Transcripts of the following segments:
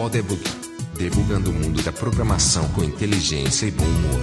Podebug, debugando o mundo da programação com inteligência e bom humor.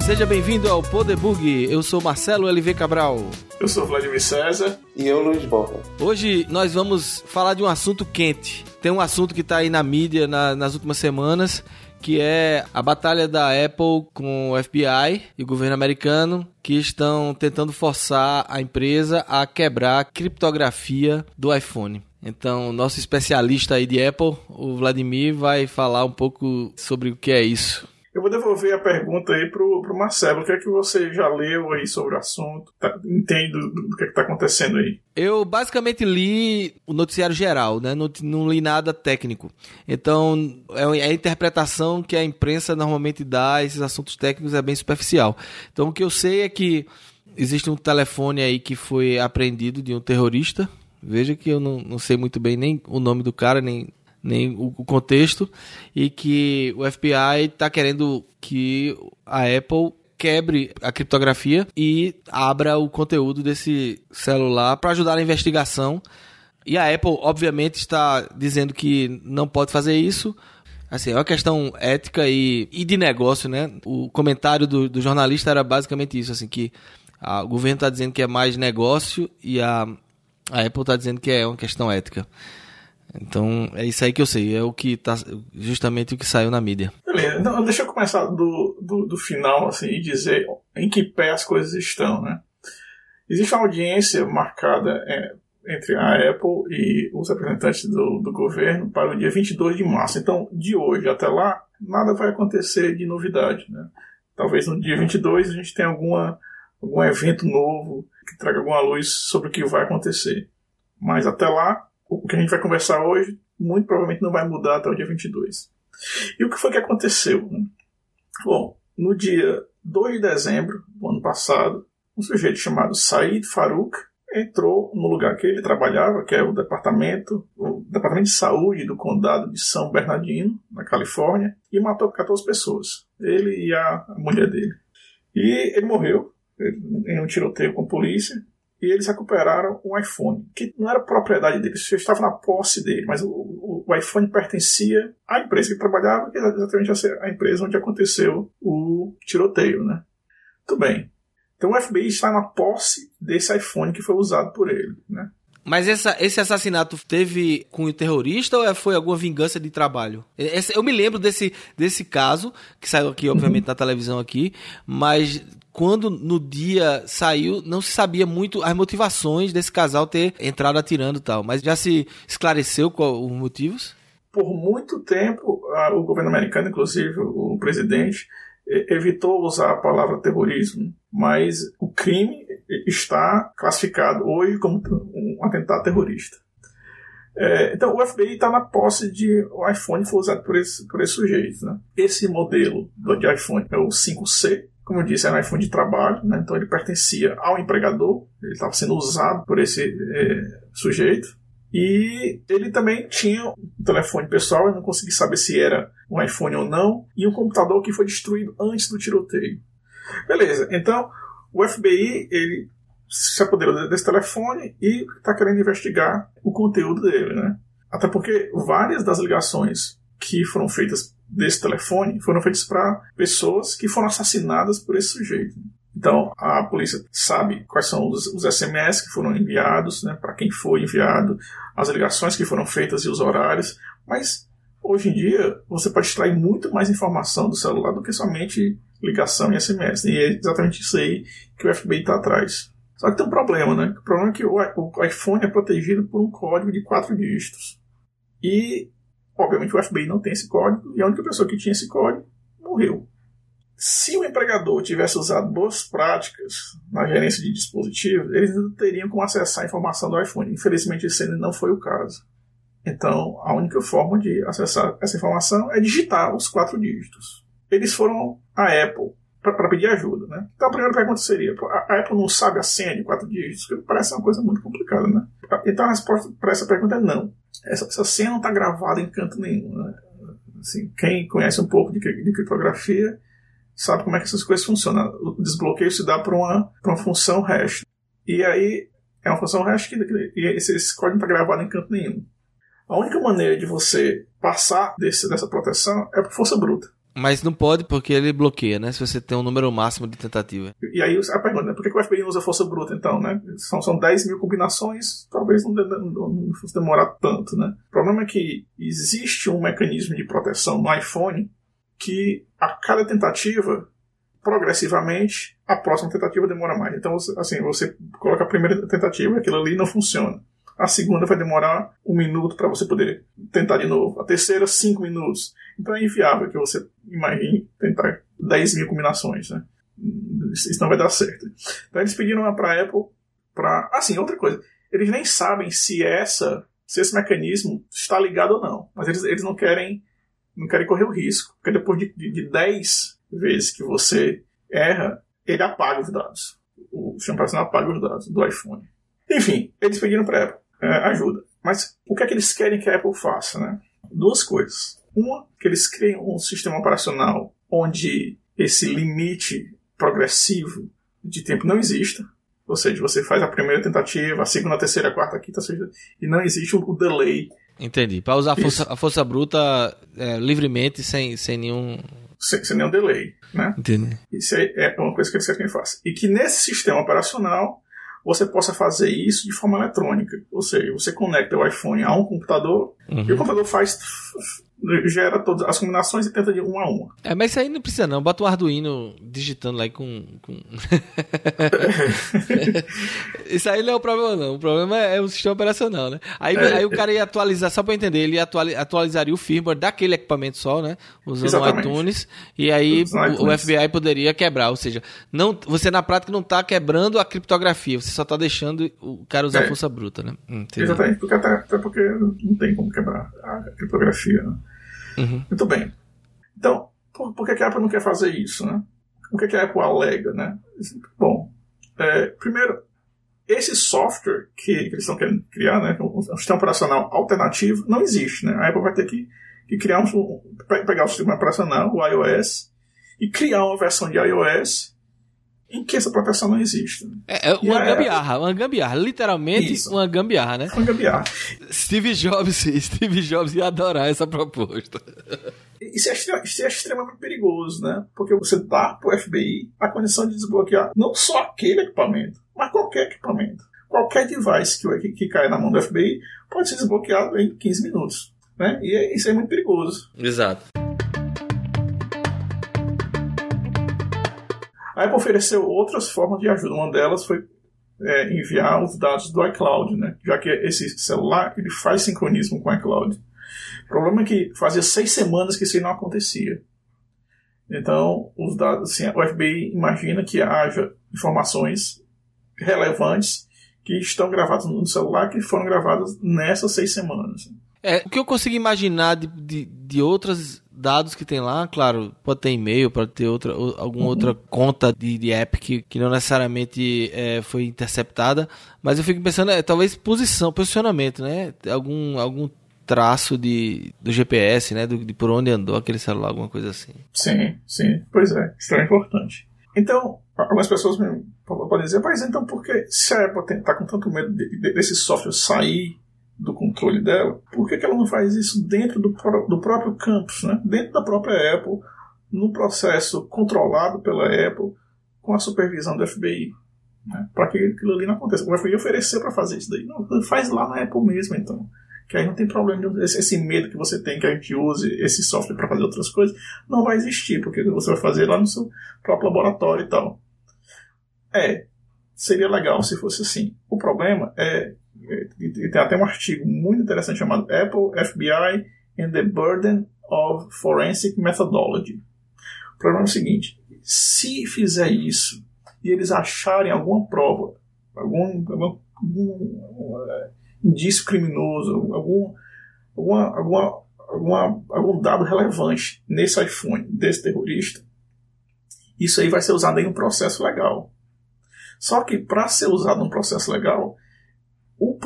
Seja bem-vindo ao Podebug. Eu sou Marcelo LV Cabral. Eu sou Vladimir César. E eu, Luiz Borba. Hoje nós vamos falar de um assunto quente. Tem um assunto que está aí na mídia na, nas últimas semanas, que é a batalha da Apple com o FBI e o governo americano, que estão tentando forçar a empresa a quebrar a criptografia do iPhone. Então, nosso especialista aí de Apple, o Vladimir, vai falar um pouco sobre o que é isso. Eu vou devolver a pergunta aí pro, pro Marcelo. O que é que você já leu aí sobre o assunto? Tá, entende do, que é que tá acontecendo aí? Eu basicamente li o noticiário geral, né? Não, não li nada técnico. Então, é, é a interpretação que a imprensa normalmente dá a esses assuntos técnicos é bem superficial. Então, o que eu sei é que existe um telefone aí que foi apreendido de um terrorista. Veja que eu não, não sei muito bem nem o nome do cara, nem nem o, contexto, e que o FBI está querendo que a Apple quebre a criptografia e abra o conteúdo desse celular para ajudar na investigação. E a Apple, obviamente, está dizendo que não pode fazer isso. Assim, é uma questão ética e, e de negócio, né? O comentário do, do jornalista era basicamente isso, assim, que a, o governo está dizendo que é mais negócio e a, a Apple está dizendo que é uma questão ética. Então é isso aí que eu sei, é o que tá justamente o que saiu na mídia. Beleza, então deixa eu começar do, do, do final assim, e dizer em que pé as coisas estão. Né? Existe uma audiência marcada é, entre a Apple e os representantes do, do governo para o dia 22 de março. Então, de hoje até lá, nada vai acontecer de novidade. Né? Talvez no dia 22 a gente tenha alguma, algum evento novo que traga alguma luz sobre o que vai acontecer. Mas até lá, o que a gente vai conversar hoje muito provavelmente não vai mudar até o dia 22. E o que foi que aconteceu? Bom, no dia 2 de dezembro do ano passado, um sujeito chamado Said Farouk entrou no lugar que ele trabalhava, que é o departamento, o departamento de saúde do condado de São Bernardino, na Califórnia, e matou 14 pessoas. Ele e a mulher dele. E ele morreu em um tiroteio com a polícia e eles recuperaram um iPhone, que não era propriedade deles, já estava na posse dele, mas o, o, o, iPhone pertencia à empresa que trabalhava, que é exatamente a empresa onde aconteceu o tiroteio, né? Tudo bem. Então o FBI está na posse desse iPhone que foi usado por ele, né? Mas essa, esse assassinato teve com o terrorista ou é, foi alguma vingança de trabalho? Esse, eu me lembro desse, desse caso, que saiu aqui, obviamente, uhum. na televisão aqui, mas quando no dia saiu, não se sabia muito as motivações desse casal ter entrado atirando e tal. Mas já se esclareceu qual os motivos? Por muito tempo, o governo americano, inclusive o presidente, evitou usar a palavra terrorismo, mas o crime está classificado hoje como um atentado terrorista. É, então, o FBI está na posse de o iPhone foi usado por esse, por esse sujeito. Né? Esse modelo de iPhone é o 5C, como eu disse, era um iPhone de trabalho, né? então ele pertencia ao empregador, ele estava sendo usado por esse é, sujeito. E ele também tinha um telefone pessoal, eu não consegui saber se era um iPhone ou não, e um computador que foi destruído antes do tiroteio. Beleza, então o FBI ele se apoderou desse telefone e está querendo investigar o conteúdo dele, né? Até porque várias das ligações que foram feitas desse telefone foram feitas para pessoas que foram assassinadas por esse sujeito. Então, a polícia sabe quais são os, os SMS que foram enviados, né, para quem foi enviado, as ligações que foram feitas e os horários, mas hoje em dia você pode extrair muito mais informação do celular do que somente ligação e SMS. E é exatamente isso aí que o FBI está atrás. Só que tem um problema, né? O problema é que o iPhone é protegido por um código de quatro dígitos. E, obviamente, o FBI não tem esse código, e a única pessoa que tinha esse código morreu. Se o empregador tivesse usado boas práticas na gerência de dispositivos, eles não teriam como acessar a informação do iPhone. Infelizmente, esse ainda não foi o caso. Então, a única forma de acessar essa informação é digitar os quatro dígitos eles foram à Apple para pedir ajuda, né? Então a primeira pergunta seria: a Apple não sabe a senha de quatro dígitos? Que parece uma coisa muito complicada, né? Então a resposta para essa pergunta é não. Essa, essa senha não está gravada em canto nenhum. Né? Assim, quem conhece um pouco de, de, criptografia sabe como é que essas coisas funcionam. O desbloqueio se dá para uma, uma função hash. E aí É uma função hash que, que esse, esse código não está gravado em canto nenhum. A única maneira de você passar desse, dessa proteção é por força bruta. Mas não pode porque ele bloqueia, né? Se você tem um número máximo de tentativa. E aí a pergunta, né? por que o FBI usa força bruta então, né? São, são 10 mil combinações, talvez não, não, não fosse demorar tanto, né? O problema é que existe um mecanismo de proteção no iPhone que a cada tentativa, progressivamente, a próxima tentativa demora mais. Então, assim, você coloca a primeira tentativa, aquilo ali não funciona. A segunda vai demorar um minuto para você poder tentar de novo. A terceira, cinco minutos. Então é inviável que você imagine tentar 10 mil combinações, né? Isso não vai dar certo. Então eles pediram para a Apple para. Assim, outra coisa. Eles nem sabem se essa, se esse mecanismo está ligado ou não. Mas eles, eles não querem não querem correr o risco. Porque depois de, de, de 10 vezes que você erra, ele apaga os dados. O sistema apaga os dados do iPhone. Enfim, eles pediram para a Apple é, ajuda. Mas o que é que eles querem que a Apple faça? Né? Duas coisas. Uma, que eles criem um sistema operacional onde esse limite progressivo de tempo não exista. Ou seja, você faz a primeira tentativa, a segunda, a terceira, a quarta, a quinta, a sexta, e não existe o delay. Entendi. Para usar a força, a força, bruta é, livremente, sem, sem nenhum. Sem, sem nenhum delay. Né? Entendi. Isso é uma coisa que eles querem que faça. E que nesse sistema operacional você possa fazer isso de forma eletrônica. Ou seja, você conecta o iPhone a um computador uhum. e o computador faz gera todas as combinações e tenta de uma a uma. É, mas isso aí não precisa não. Bota o Arduino digitando lá com... com... isso aí não é o problema não. O problema é o sistema operacional, né? Aí, é. aí o cara ia atualizar, só para entender, ele atualizaria o firmware daquele equipamento só, né? Usando Exatamente. o iTunes. E aí o, o, FBI poderia quebrar. Ou seja, não, você na prática não está quebrando a criptografia, você só está deixando o cara usar é. força bruta, né? Entendi. Exatamente, porque até, até porque não tem como quebrar a criptografia, né? Uhum. Muito bem. Então, por, por, que a Apple não quer fazer isso, né? O que, a Apple alega, né? Bom, é, primeiro, esse software que, que, eles estão querendo criar, né, um, sistema operacional alternativo, não existe, né? A Apple vai ter que, que criar um, pegar o sistema operacional, o iOS, e criar uma versão de iOS em que essa proteção não existe. É, é uma gambiarra, uma gambiarra, literalmente Isso. uma gambiarra, né? Uma gambiarra. Steve Jobs, Steve Jobs ia adorar essa proposta. Isso é, isso é extremamente perigoso, né? Porque você dá para o FBI a condição de desbloquear não só aquele equipamento, mas qualquer equipamento. Qualquer device que, que, que cai na mão do FBI pode ser desbloqueado em 15 minutos. Né? E é, isso é muito perigoso. Exato. A Apple ofereceu outras formas de ajuda. Uma delas foi é, enviar os dados do iCloud, né? já que esse celular ele faz sincronismo com o iCloud. O problema é que fazia seis semanas que isso não acontecia. Então, os dados, assim, o FBI imagina que haja informações relevantes que estão gravadas no celular que foram gravadas nessas seis semanas. É, o que eu consigo imaginar de, de, de outras dados que tem lá, claro, pode ter e-mail, pode ter outra, alguma uhum. outra conta de, de app que, que não necessariamente é, foi interceptada, mas eu fico pensando, é, talvez posição, posicionamento, né? Algum, algum traço de, do GPS, né? Do, de por onde andou aquele celular, alguma coisa assim. Sim, sim, pois é, isso é importante. Então, algumas pessoas podem dizer, mas então por que se a Apple está com tanto medo de, de, desse software sair do controle dela, por que, que ela não faz isso dentro do, do próprio campus, né? dentro da própria Apple, num processo controlado pela Apple, com a supervisão do FBI? Né? Para que aquilo ali não aconteça. O FBI ofereceu para fazer isso daí. Não, faz lá na Apple mesmo, então. Que aí não tem problema, esse, esse medo que você tem que a gente use esse software para fazer outras coisas, não vai existir, porque você vai fazer lá no seu próprio laboratório e tal. É, seria legal se fosse assim. O problema é tem até um artigo muito interessante chamado Apple, FBI and the Burden of Forensic Methodology. O problema é o seguinte: se fizer isso e eles acharem alguma prova, algum, algum, algum uh, indício criminoso, algum, alguma, alguma, alguma, algum dado relevante nesse iPhone desse terrorista, isso aí vai ser usado em um processo legal. Só que para ser usado num processo legal, o,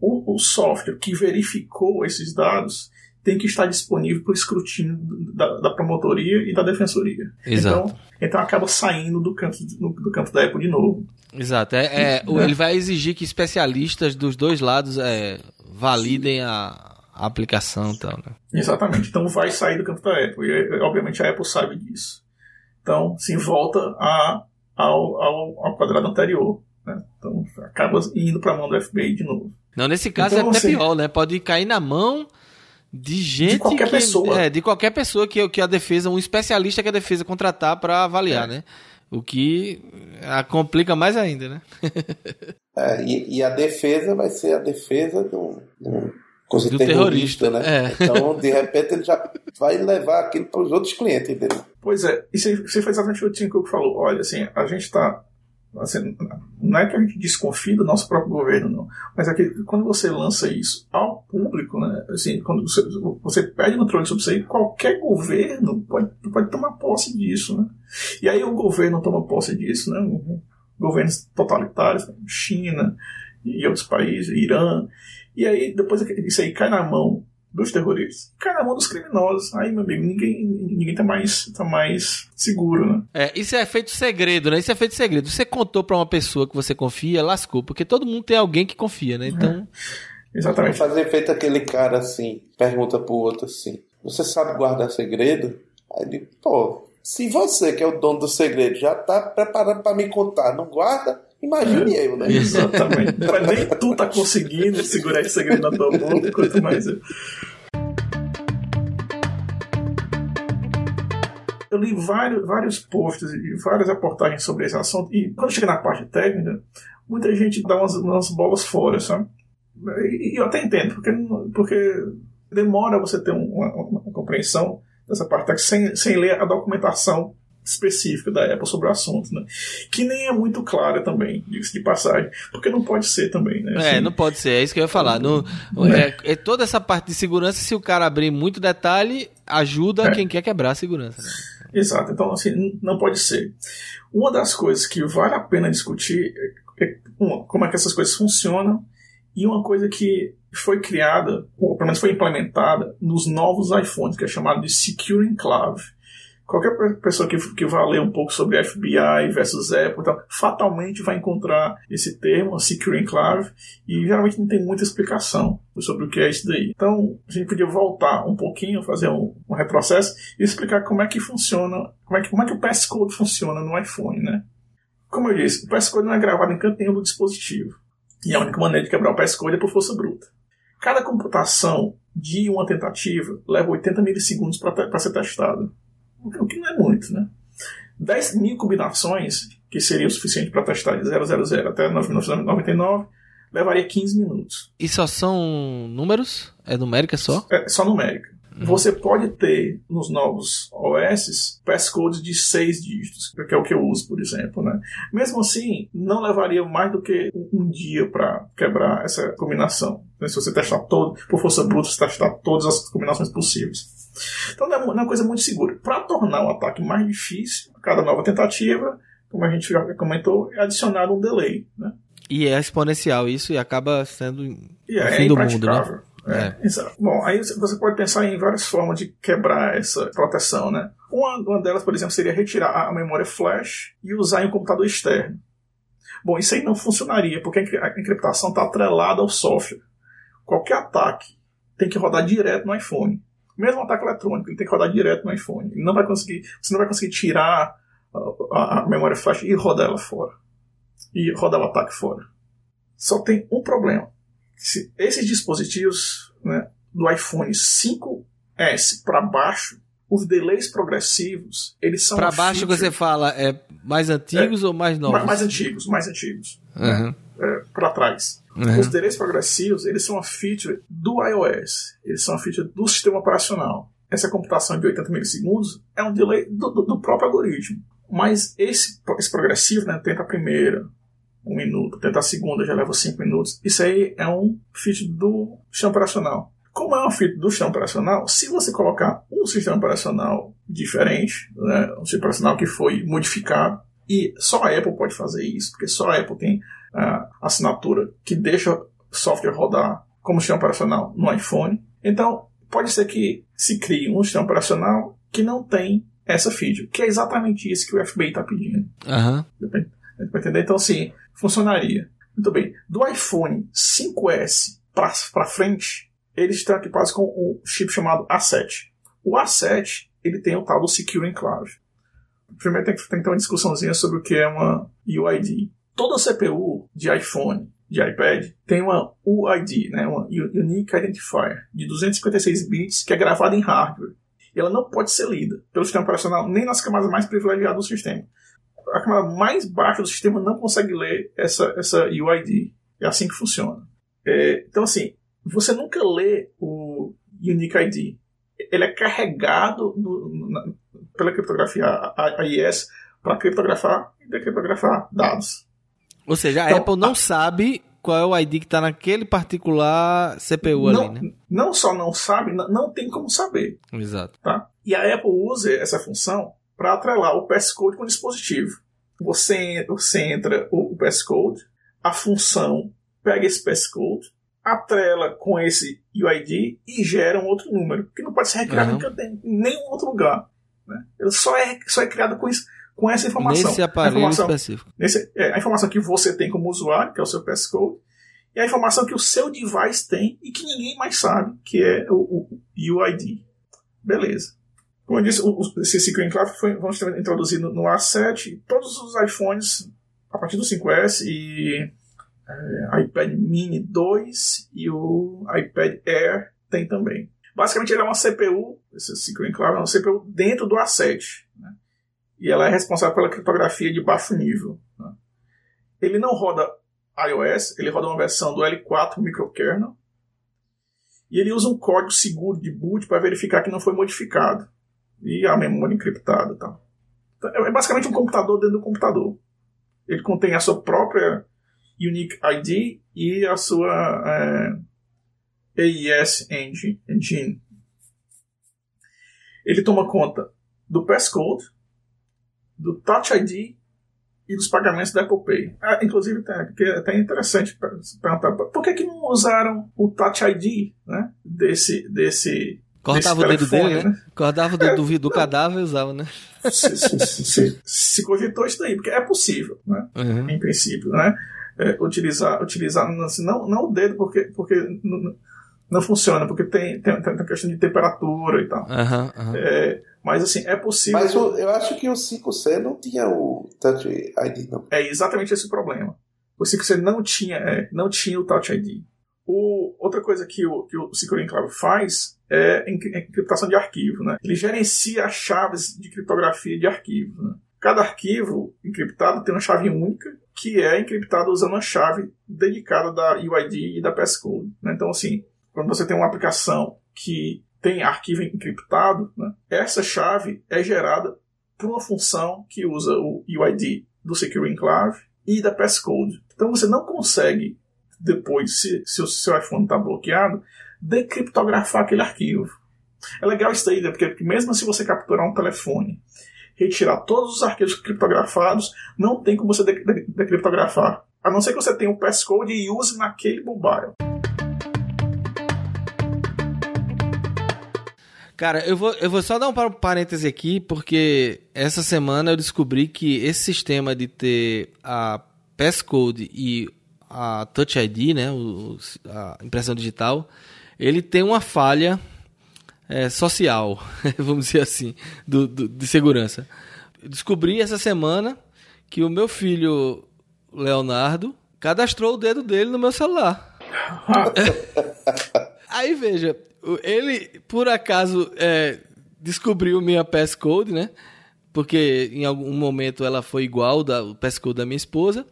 o, o software que verificou esses dados tem que estar disponível para o escrutínio da, da, promotoria e da defensoria. Exato. Então, então acaba saindo do campo, do campo da Apple de novo. Exato. É, é, ele vai exigir que especialistas dos dois lados é, validem a, a aplicação e tal, né? Exatamente. Então vai sair do campo da Apple. E obviamente a Apple sabe disso. Então, se volta a, ao, ao, ao quadrado anterior. Né? Então acaba indo para a mão do FBI de novo. Não, nesse caso então, é até assim, pior, né? Pode cair na mão de gente. De qualquer que, pessoa. É, de qualquer pessoa que, que a defesa, um especialista que a defesa contratar para avaliar, é. né? O que a complica mais ainda, né? é, e, e, a defesa vai ser a defesa do, do, do terrorista, terrorista, né? É. Então, de repente, ele já vai levar aquilo para os outros clientes dele. Pois é, e você fez exatamente o que o Tim Cook falou. Olha, assim, a gente está Assim, não é que a gente desconfie do nosso próprio governo, não. Mas é que quando você lança isso ao público, né, assim, quando você, você perde controle sobre isso aí, qualquer governo pode, pode tomar posse disso. Né? E aí o governo toma posse disso, né? governos totalitários, China e outros países, Irã. E aí depois isso aí cai na mão dos terroristas. Cai na mão dos criminosos. Aí, meu amigo, ninguém, ninguém tá, mais, tá mais seguro, né? É, isso é feito segredo, né? Isso é feito segredo. Você contou pra uma pessoa que você confia, lascou, porque todo mundo tem alguém que confia, né? Então. É. Exatamente. Fazer feito aquele cara assim, pergunta pro outro assim: Você sabe guardar segredo? Aí ele, pô, se você, que é o dono do segredo, já tá preparando para me contar, não guarda? Imagine é, eu, né? Exatamente. Mas nem tu tá conseguindo segurar esse segredo na tua boca, quanto mais eu. Eu li vários, vários posts e várias reportagens sobre esse assunto, e quando chega na parte técnica, muita gente dá umas, umas bolas fora, sabe? E eu até entendo, porque, porque demora você ter uma, uma, uma compreensão dessa parte técnica sem, sem ler a documentação específica da Apple sobre o assunto, né? Que nem é muito clara também, diga-se de passagem, porque não pode ser também, né? É, assim, é, não pode ser, é isso que eu ia falar. No, é. É, é, toda essa parte de segurança, se o cara abrir muito detalhe, ajuda é. quem quer quebrar a segurança. Né? Exato, então assim, não pode ser. Uma das coisas que vale a pena discutir é como é que essas coisas funcionam e uma coisa que foi criada, ou pelo menos foi implementada nos novos iPhones, que é chamado de Secure Enclave Qualquer pessoa que, que vá ler um pouco sobre FBI versus Apple, fatalmente vai encontrar esse termo, Secure Enclave, e geralmente não tem muita explicação sobre o que é isso daí. Então, a gente podia voltar um pouquinho, fazer um, um retrocesso e explicar como é que funciona, como é que, como é que o passcode funciona no iPhone, né? Como eu disse, o passcode não é gravado em canto nenhum do dispositivo. E a única maneira de quebrar o passcode é por força bruta. Cada computação de uma tentativa leva 80 milissegundos para ser testada o que não é muito, né? 10 mil combinações, que seria o suficiente para testar de 000 até 1999, levaria 15 minutos. E só são números? É numérica só? É só numérica. Uhum. Você pode ter nos novos OS passcodes de 6 dígitos, que é o que eu uso, por exemplo. Né? Mesmo assim, não levaria mais do que um dia para quebrar essa combinação. Se você testar todo, por força bruta, você testar todas as combinações possíveis. Então não é, é uma coisa muito segura. Para tornar o ataque mais difícil, cada nova tentativa, como a gente já comentou, é adicionado um delay. Né? E é exponencial isso e acaba sendo e é, fim é do mundo, né? É, é. Bom, aí você pode pensar em várias formas de quebrar essa proteção, né? Uma, uma delas, por exemplo, seria retirar a memória flash e usar em um computador externo. Bom, isso aí não funcionaria, porque a encriptação está atrelada ao software. Qualquer ataque tem que rodar direto no iPhone. Mesmo um ataque eletrônico, ele tem que rodar direto no iPhone. Ele não vai conseguir, você não vai conseguir tirar a, a memória flash e rodar ela fora. E rodar o ataque fora. Só tem um problema. Se esses dispositivos né, do iPhone 5S para baixo, os delays progressivos, eles são. Para baixo feature... você fala é mais antigos é, ou mais novos? Mais antigos, mais antigos. Uhum. É, para trás. Uhum. Os delays progressivos, eles são uma feature do iOS. Eles são uma feature do sistema operacional. Essa computação de 80 milissegundos é um delay do, do, do próprio algoritmo. Mas esse, esse progressivo, né, tenta a primeira, um minuto, tenta a segunda, já leva cinco minutos. Isso aí é um feature do sistema operacional. Como é um feature do sistema operacional, se você colocar um sistema operacional diferente, né, um sistema operacional que foi modificado, e só a Apple pode fazer isso, porque só a Apple tem a assinatura que deixa software rodar como sistema operacional no iPhone. Então, pode ser que se crie um sistema operacional que não tem essa feature, que é exatamente isso que o FBI está pedindo. Uhum. entender? Então, assim, funcionaria. Muito bem. Do iPhone 5S para frente, eles estão equipados com um chip chamado A7. O A7 ele tem o tal do Secure Enclave. Primeiro tem que, tem que ter uma discussãozinha sobre o que é uma UID. Toda CPU de iPhone, de iPad, tem uma UID, né, uma Unique Identifier, de 256 bits, que é gravada em hardware. E ela não pode ser lida pelo sistema operacional nem nas camadas mais privilegiadas do sistema. A camada mais baixa do sistema não consegue ler essa, essa UID. É assim que funciona. É, então, assim, você nunca lê o Unique ID. Ele é carregado no, na, pela criptografia AES para criptografar e decriptografar dados. Ou seja, a então, Apple não a... sabe qual é o ID que está naquele particular CPU não, ali, né? Não só não sabe, não, não tem como saber. Exato. Tá? E a Apple usa essa função para atrelar o passcode com o dispositivo. Você, você entra o passcode, a função pega esse passcode, atrela com esse UID e gera um outro número, que não pode ser recriado uhum. em nenhum outro lugar. Né? Ele só é, só é criado com, isso, com essa informação. Nesse aparelho específico. Nesse, é, a informação que você tem como usuário, que é o seu passcode, e a informação que o seu device tem e que ninguém mais sabe, que é o, o UID. Beleza. Como eu disse, o, esse Secret Enclave foi vamos ter introduzido no A7. Todos os iPhones, a partir do 5S e é, iPad Mini 2 e o iPad Air tem também. Basicamente, ele é uma CPU, esse Secret Enclave é uma CPU dentro do A7. Né? E ela é responsável pela criptografia de baixo nível. Né? Ele não roda iOS, ele roda uma versão do L4 microkernel. E ele usa um código seguro de boot para verificar que não foi modificado. E a memória encriptada. Tá? É basicamente um computador dentro do computador. Ele contém a sua própria Unique ID e a sua é, AES engine. Ele toma conta do passcode, do Touch ID e dos pagamentos da Apple Pay. Ah, inclusive, é até interessante perguntar por que, que não usaram o Touch ID né, desse, desse Cortava o dedo dele, né? né? Cortava o dedo é, do, do cadáver e usava, né? Se, se, se, se, cogitou isso daí, porque é possível, né? Uhum. Em princípio, né? É, utilizar, utilizar assim, não, não o dedo, porque, porque não, não funciona, porque tem, tem, tem a questão de temperatura e tal. Uhum, uhum. É, mas assim, é possível. Mas o, eu acho que o 5C não tinha o Touch ID, não. É exatamente esse o problema. O 5C não tinha, é, não tinha o Touch ID. O, outra coisa que o, que o Secure Enclave faz é encriptação de arquivo. Né? Ele gerencia as chaves de criptografia de arquivo. Né? Cada arquivo encriptado tem uma chave única que é encriptada usando uma chave dedicada da UID e da passcode. Né? Então, assim, quando você tem uma aplicação que tem arquivo encriptado, né? essa chave é gerada por uma função que usa o UID do Secure Enclave e da passcode. Então você não consegue depois, se, se o seu iPhone está bloqueado, decriptografar aquele arquivo. É legal isso aí, né? porque mesmo se você capturar um telefone, retirar todos os arquivos criptografados, não tem como você decriptografar. A não ser que você tenha um passcode e use naquele mobile. Cara, eu vou, eu vou só dar um parêntese aqui, porque essa semana eu descobri que esse sistema de ter a passcode e a Touch ID, né, a impressão digital, ele tem uma falha é, social, vamos dizer assim, do, do, de segurança. Descobri essa semana que o meu filho Leonardo cadastrou o dedo dele no meu celular. Aí veja, ele por acaso é, descobriu minha passcode, né? Porque em algum momento ela foi igual da passcode da minha esposa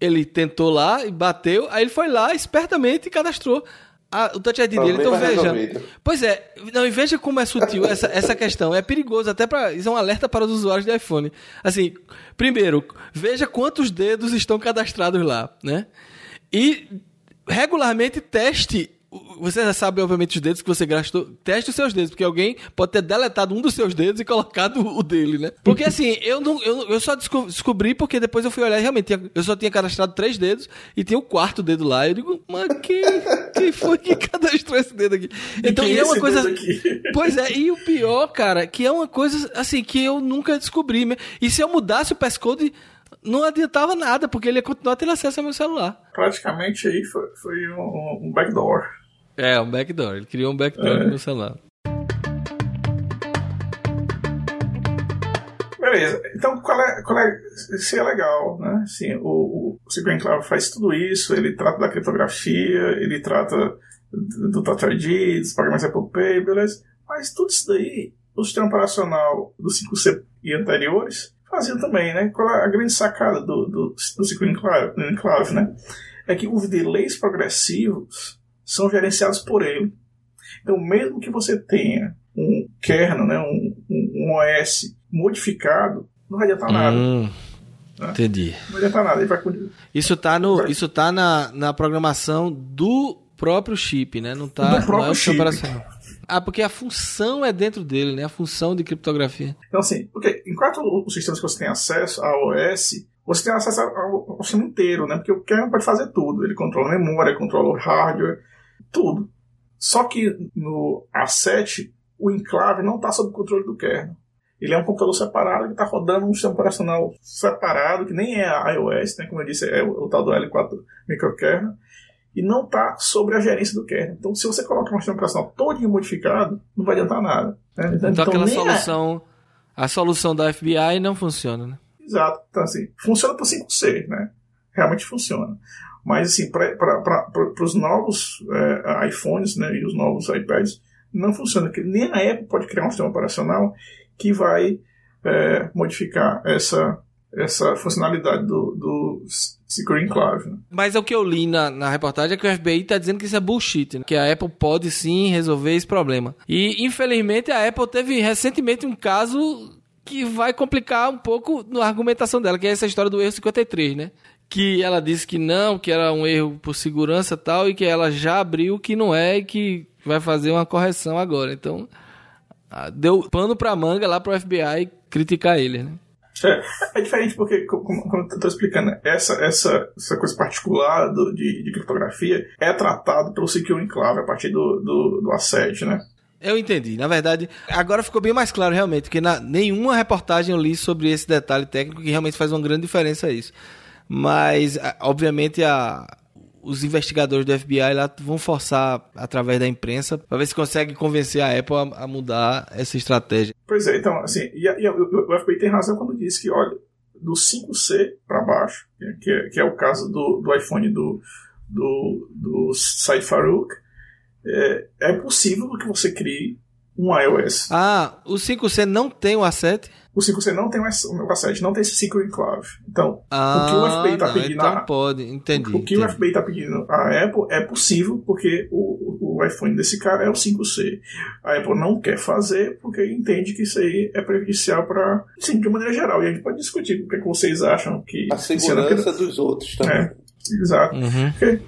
ele tentou lá e bateu, aí ele foi lá espertamente e cadastrou a, o Touch ID dele. Então veja. Resolvido. Pois é, não, e veja como é sutil essa, essa questão. É perigoso, até para. Isso é um alerta para os usuários de iPhone. Assim, primeiro, veja quantos dedos estão cadastrados lá, né? E regularmente teste você já sabe, obviamente, os dedos que você gastou. Teste os seus dedos, porque alguém pode ter deletado um dos seus dedos e colocado o dele, né? Porque assim, eu não eu, eu só descobri porque depois eu fui olhar realmente. Eu só tinha cadastrado três dedos e tinha o quarto dedo lá. Eu digo, mas quem, quem foi que cadastrou esse dedo aqui? Então, e é uma coisa. Pois é, e o pior, cara, que é uma coisa assim que eu nunca descobri. E se eu mudasse o passcode não adiantava nada, porque ele ia continuar tendo acesso ao meu celular. Praticamente aí foi, foi um, um backdoor. É, um backdoor. Ele criou um backdoor É. no meu celular. Beleza, então qual é, qual é, isso é legal, né? Assim, o, o Secret Enclave faz tudo isso, ele trata da criptografia, ele trata do do Touch ID, dos pagamentos Apple Pay, beleza? Mas tudo isso daí, o sistema operacional do 5C e anteriores faziam também, né? Qual é a grande sacada do, do, do Secret Enclave, né? É que os delays progressivos são gerenciados por ele. Então, mesmo que você tenha um kernel, né, um, um, OS modificado, não vai adiantar nada. Hum, Né? entendi. Não vai adiantar nada. Ele vai. Isso tá, no, isso tá na, na programação do próprio chip, né? Não tá Do próprio não é chip. operacional. Ah, porque a função é dentro dele, né? A função de criptografia. Então, assim, porque enquanto os sistemas que você tem acesso ao OS, você tem acesso ao, ao sistema inteiro, né? Porque o kernel pode fazer tudo. Ele controla a memória, controla o hardware, tudo. Só que no A7, o enclave não está sob controle do kernel. Ele é um computador separado que está rodando um sistema operacional separado, que nem é a iOS, né? como eu disse, é o, o tal do L4 microkernel, e não está sobre a gerência do kernel. Então, se você coloca um sistema operacional todo modificado, não vai adiantar nada. né? Então, aquela nem a- solução, a solução da FBI não funciona, né? Exato. Então, assim, funciona para 5C, né? Realmente funciona. Mas, assim, para os novos é, iPhones né, e os novos iPads, não funciona. Porque nem a Apple pode criar um sistema operacional que vai é, modificar essa, essa funcionalidade do, do Enclave. Né? Mas o que eu li na, na reportagem é que o FBI tá dizendo que isso é bullshit, né? que a Apple pode sim resolver esse problema. E infelizmente a Apple teve recentemente um caso que vai complicar um pouco na argumentação dela, que é essa história do erro 53, né? Que ela disse que não, que era um erro por segurança e tal, e que ela já abriu que não é e que vai fazer uma correção agora. Então, deu pano pra manga lá pro FBI criticar ele, né? É, é diferente porque, co- como, como eu estou explicando, essa, essa, essa coisa particular do, de, de criptografia é tratado pelo Secure Enclave a partir do, do, do A7, né? Eu entendi. Na verdade, agora ficou bem mais claro realmente, porque na, nenhuma reportagem eu li sobre esse detalhe técnico que realmente faz uma grande diferença isso. Mas, obviamente, a, os investigadores do FBI lá vão forçar através da imprensa para ver se consegue convencer a Apple a, a mudar essa estratégia. Pois é, então, assim, e, e o, FBI tem razão quando diz que, olha, do 5C para baixo, que é, que é o caso do, do iPhone do, do, do Said Farouk, é, é possível que você crie um iOS. Ah, o 5C não tem o A7? O 5C não tem o S- o A7, não tem esse Secret Enclave. Então, Ah, o que o FBI está não, pedindo então a- pode, entendi. o que o entendi. FBI está pedindo à Apple é possível porque o, o iPhone desse cara é o 5C. A Apple não quer fazer porque entende que isso aí é prejudicial para. Sim, de maneira geral. E a gente pode discutir o que, é que vocês acham que. A segurança dos outros também. É, exato. Uhum. Porque,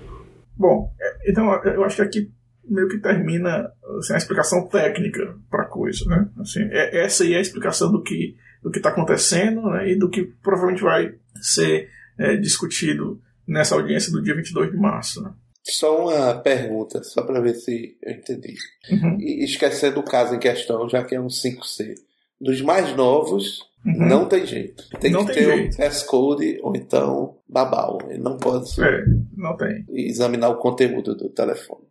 bom, é, então eu acho que aqui meio que termina assim, a explicação técnica para a coisa, né? Assim, é, essa aí é a explicação do que do que está acontecendo né, e do que provavelmente vai ser é, discutido nessa audiência do dia 22 de março. Né? Só uma pergunta, só para ver se eu entendi. Uhum, E esquecendo o caso em questão, já que é um 5C. Dos mais novos, uhum. não tem jeito. Tem Não que tem ter jeito. o S-Code ou então babau. Ele não pode É, não tem. examinar o conteúdo do telefone.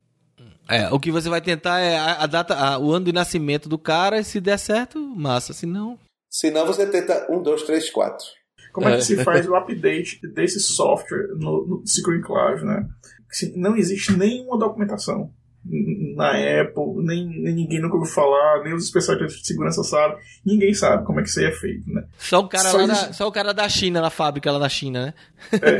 É, o que você vai tentar é a, a data, a- o ano de nascimento do cara, e se der certo, massa. Se não, Senão você tenta 1, 2, 3, 4. Como é, É. que se faz o update desse software no, no Secret Enclave, né? Não existe nenhuma documentação na Apple, nem, nem ninguém nunca ouviu falar, nem os especialistas de segurança sabem, ninguém sabe como é que isso aí é feito, né? Só o cara Só lá existe- da, só o cara da China, na fábrica lá da China, né?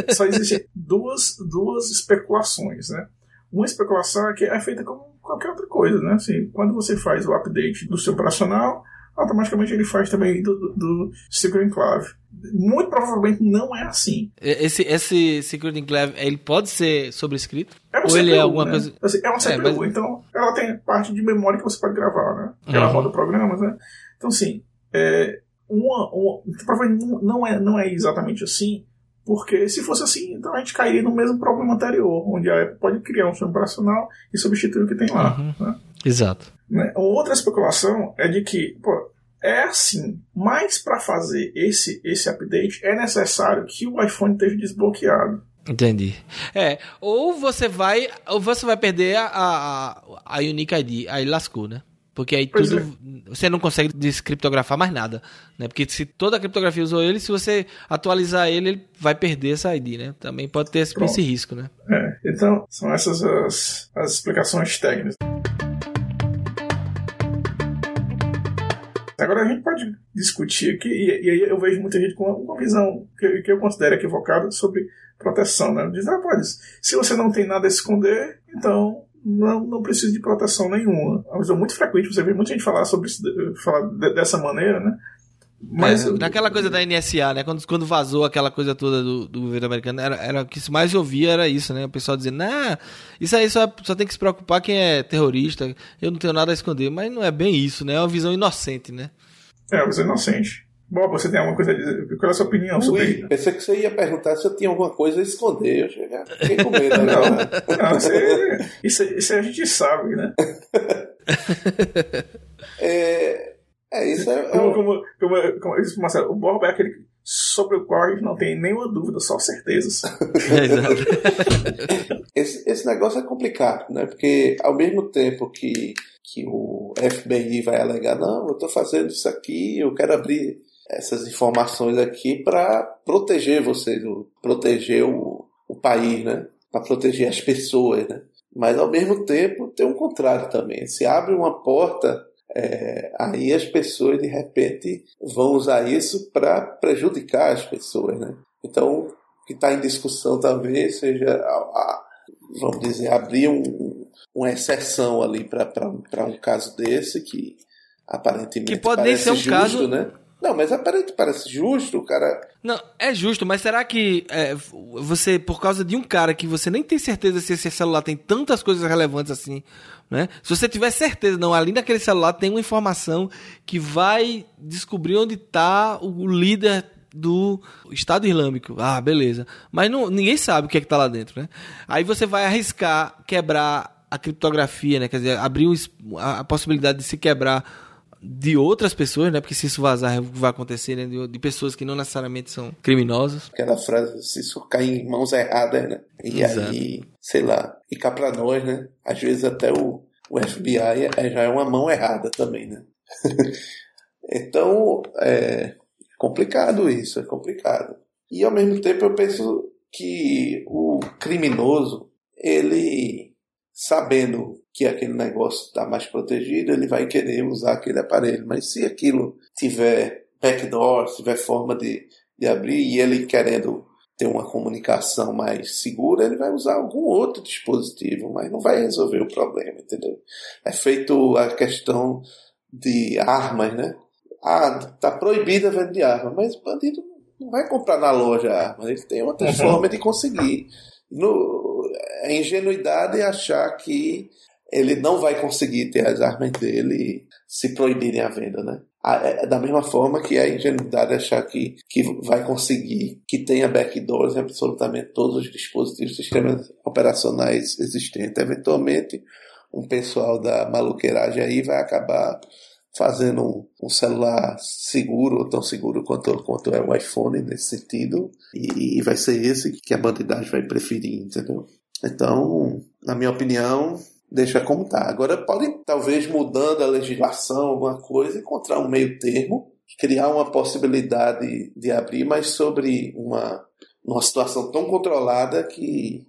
É, só existem duas, duas especulações, né? Uma especulação é que é feita como qualquer outra coisa, né? Assim, quando você faz o update do seu operacional, automaticamente ele faz também do, do, do Secret Enclave. Muito provavelmente não é assim. Esse, esse Secret Enclave, ele pode ser sobrescrito? É uma Ou ele é CPU, alguma né? coisa- Assim, é uma É, CPU, mas- então ela tem parte de memória que você pode gravar, né? Ela Uhum. roda programas, né? Então, assim, é, uma, uma, provavelmente não- não é, não é exatamente assim, porque se fosse assim, então a gente cairia no mesmo problema anterior, onde a Apple pode criar um sistema operacional e substituir o que tem lá. Uhum. né? Exato. Né? Outra especulação é de que, pô, é assim. Mas para fazer esse, esse update é necessário que o iPhone esteja desbloqueado. Entendi. É, ou você vai, ou você vai perder a, a, a Unique ID, aí lascou, né? Porque aí Pois tudo. Você não consegue descriptografar mais nada. Né? Porque se toda a criptografia usou ele, se você atualizar ele, ele vai perder essa ID, né? Também pode ter esse, esse risco, né? É, então, são essas as, as explicações técnicas. Agora a gente pode discutir aqui, e, e aí eu vejo muita gente com uma, uma visão que, que eu considero equivocada sobre proteção. Né? Diz, ah, pode, se você não tem nada a esconder, então não, não precisa de proteção nenhuma. É uma visão muito frequente, você vê muita gente falar sobre isso, falar de- dessa maneira, né? Mas é, daquela coisa da NSA, né? Quando, quando vazou aquela coisa toda do, do governo americano, era, era o que se mais ouvia era isso, né? O pessoal dizendo, nah, isso aí só, só tem que se preocupar quem é terrorista, eu não tenho nada a esconder. Mas não é bem isso, né? É uma visão inocente, né? é, você é inocente. Bob, você tem alguma coisa a dizer? Qual é a sua opinião sobre Ui, isso? pensei que você ia perguntar se eu tinha alguma coisa a esconder. Eu cheguei, fiquei com medo Não, não você, isso, isso a gente sabe, né? É, é isso. É, é Como, como, como, como disse o Marcelo, o Bob é aquele sobre o qual a gente não tem nenhuma dúvida, só certezas. Exato. esse, esse negócio é complicado, né? Porque ao mesmo tempo que, que o FBI vai alegar, não, eu estou fazendo isso aqui, eu quero abrir essas informações aqui para proteger vocês, proteger o, o país, né? Para proteger as pessoas, né? Mas ao mesmo tempo tem um contrário também. Se abre uma porta, é, aí as pessoas de repente vão usar isso para prejudicar as pessoas, né? Então, o que está em discussão talvez seja, a- a- vamos dizer, abrir um- uma exceção ali para um caso desse que aparentemente Que pode nem parece ser um justo, caso- né? Não, mas aparentemente parece justo, cara Não, é justo, mas será que é, você, por causa de um cara que você nem tem certeza se esse celular tem tantas coisas relevantes assim, né? Se você tiver certeza, não, ali naquele celular tem uma informação que vai descobrir onde está o líder do Estado Islâmico. Ah, beleza. Mas não, ninguém sabe o que é que tá lá dentro, né? Aí você vai arriscar quebrar a criptografia, né? Quer dizer, abrir a possibilidade de se quebrar de outras pessoas, né? Porque se isso vazar, é o que vai acontecer, né? De, de pessoas que não necessariamente são criminosas. aquela frase, se isso cair em mãos erradas, né? E Exato. aí, sei lá, e cá pra nós, né? Às vezes até o, o FBI é- já é uma mão errada também, né? então, é complicado isso, é complicado. E ao mesmo tempo eu penso que o criminoso, ele, sabendo que aquele negócio está mais protegido, ele vai querer usar aquele aparelho. Mas se aquilo tiver backdoor, se tiver forma de, de abrir e ele querendo ter uma comunicação mais segura, ele vai usar algum outro dispositivo, mas não vai resolver o problema, entendeu? É feito a questão de armas, né? Ah, tá proibida a venda de arma, mas o bandido não vai comprar na loja a arma, ele tem outra Uhum. forma de conseguir. No, é ingenuidade achar que ele não vai conseguir ter as armas dele se proibirem a venda, né? É Da mesma forma que é ingenuidade achar que, que vai conseguir que tenha backdoors em absolutamente todos os dispositivos, sistemas operacionais existentes. Eventualmente, um pessoal da maluqueiragem aí vai acabar fazendo um, um celular seguro, tão seguro quanto, quanto é o iPhone nesse sentido, e, e vai ser esse que a bandidagem vai preferir, entendeu? Então, na minha opinião, deixa como tá. Agora podem, talvez, mudando a legislação, alguma coisa, encontrar um meio termo, criar uma possibilidade de abrir, mas sobre uma, uma situação tão controlada que,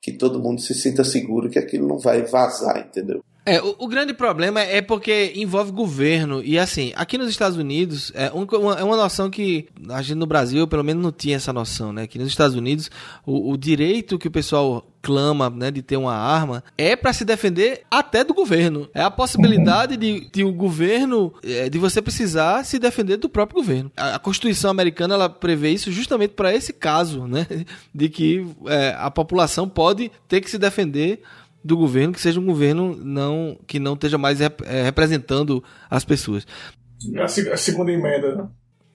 que todo mundo se sinta seguro que aquilo não vai vazar, entendeu? É, o, o grande problema é porque envolve governo. E assim, aqui nos Estados Unidos, é um- uma, é uma noção que a gente no Brasil, pelo menos, não tinha essa noção, né? Que nos Estados Unidos, o, o direito que o pessoal clama né, de ter uma arma é para se defender até do governo. É a possibilidade de, de governo, é, de você precisar se defender do próprio governo. A, a Constituição americana ela prevê isso justamente para esse caso, né? De que é, a população pode ter que se defender do governo que seja um governo não que não esteja mais rep- eh, representando as pessoas. A, a segunda emenda, né?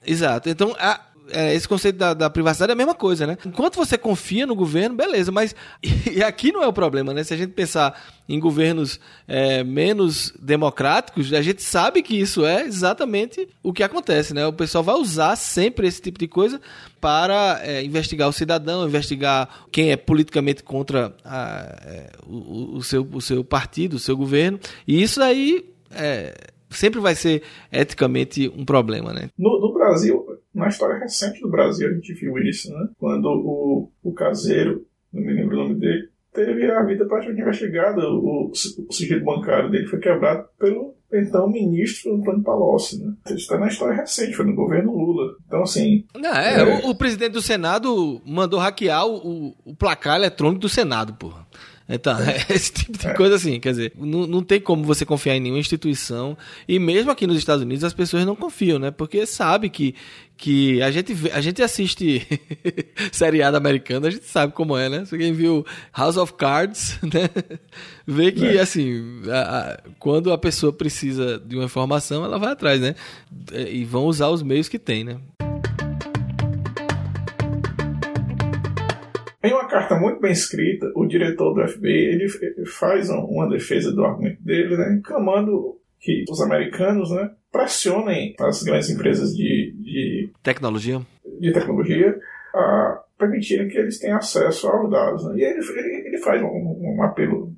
Exato. Então, a- é, esse conceito da, da, privacidade é a mesma coisa, né? Enquanto você confia no governo, beleza, mas e aqui não é o problema, né? Se a gente pensar em governos é, menos democráticos, a gente sabe que isso é exatamente o que acontece, né? O pessoal vai usar sempre esse tipo de coisa para é, investigar o cidadão, investigar quem é politicamente contra a, é, o, o, seu, o seu partido, o seu governo, e isso aí é, sempre vai ser eticamente um problema, né? No, no, Brasil, na história recente do Brasil, a gente viu isso, né? Quando o, o caseiro, não me lembro o nome dele, teve a vida praticamente investigada, o, o sigilo bancário dele foi quebrado pelo então ministro Antônio Palocci, né? Isso está na história recente, foi no governo Lula. Então, assim. Não, é, é... O, o, presidente do Senado mandou hackear o, o placar eletrônico do Senado, porra. Então, é esse tipo de coisa assim, quer dizer, não, não tem como você confiar em nenhuma instituição. E mesmo aqui nos Estados Unidos as pessoas não confiam, né? Porque sabe que, que a gente vê, a gente assiste seriado americano, a gente sabe como é, né? Se alguém viu House of Cards, né? Vê que, é. assim, a, a, quando a pessoa precisa de uma informação, ela vai atrás, né? E vão usar os meios que tem, né? Em uma carta muito bem escrita, o diretor do FBI ele faz uma defesa do argumento dele, né, clamando que os americanos né, pressionem as grandes empresas de, de tecnologia, de tecnologia a permitirem que eles tenham acesso aos dados. Né? E ele, ele, ele faz um, um apelo,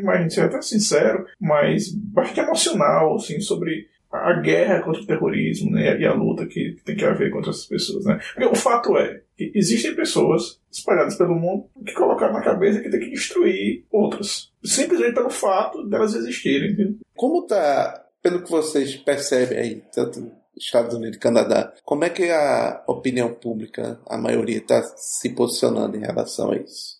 imagine ser até sincero, mas bastante emocional assim, sobre a guerra contra o terrorismo né, e a luta que tem que haver contra essas pessoas. Né? Porque o fato é que existem pessoas espalhadas pelo mundo que colocaram na cabeça que tem que destruir outras. Simplesmente pelo fato delas existirem. Entendeu? Como está, pelo que vocês percebem aí, tanto Estados Unidos e Canadá, como é que a opinião pública, a maioria, está se posicionando em relação a isso?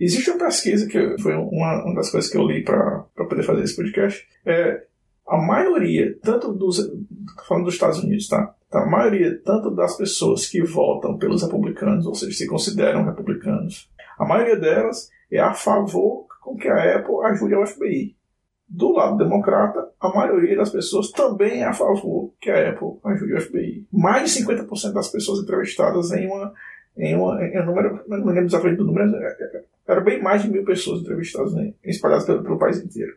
Existe uma pesquisa que foi uma, uma das coisas que eu li para poder fazer esse podcast. É, a maioria, tanto dos. falando dos Estados Unidos, tá? A maioria, tanto das pessoas que votam pelos republicanos, ou seja, se consideram republicanos, a maioria delas é a favor com que a Apple ajude ao FBI. Do lado democrata, a maioria das pessoas também é a favor que a Apple ajude o FBI. Mais de 50% das pessoas entrevistadas em uma. Em, uma, em um número, não me lembro exatamente do número, era bem mais de mil pessoas entrevistadas, né, espalhadas pelo, pelo país inteiro.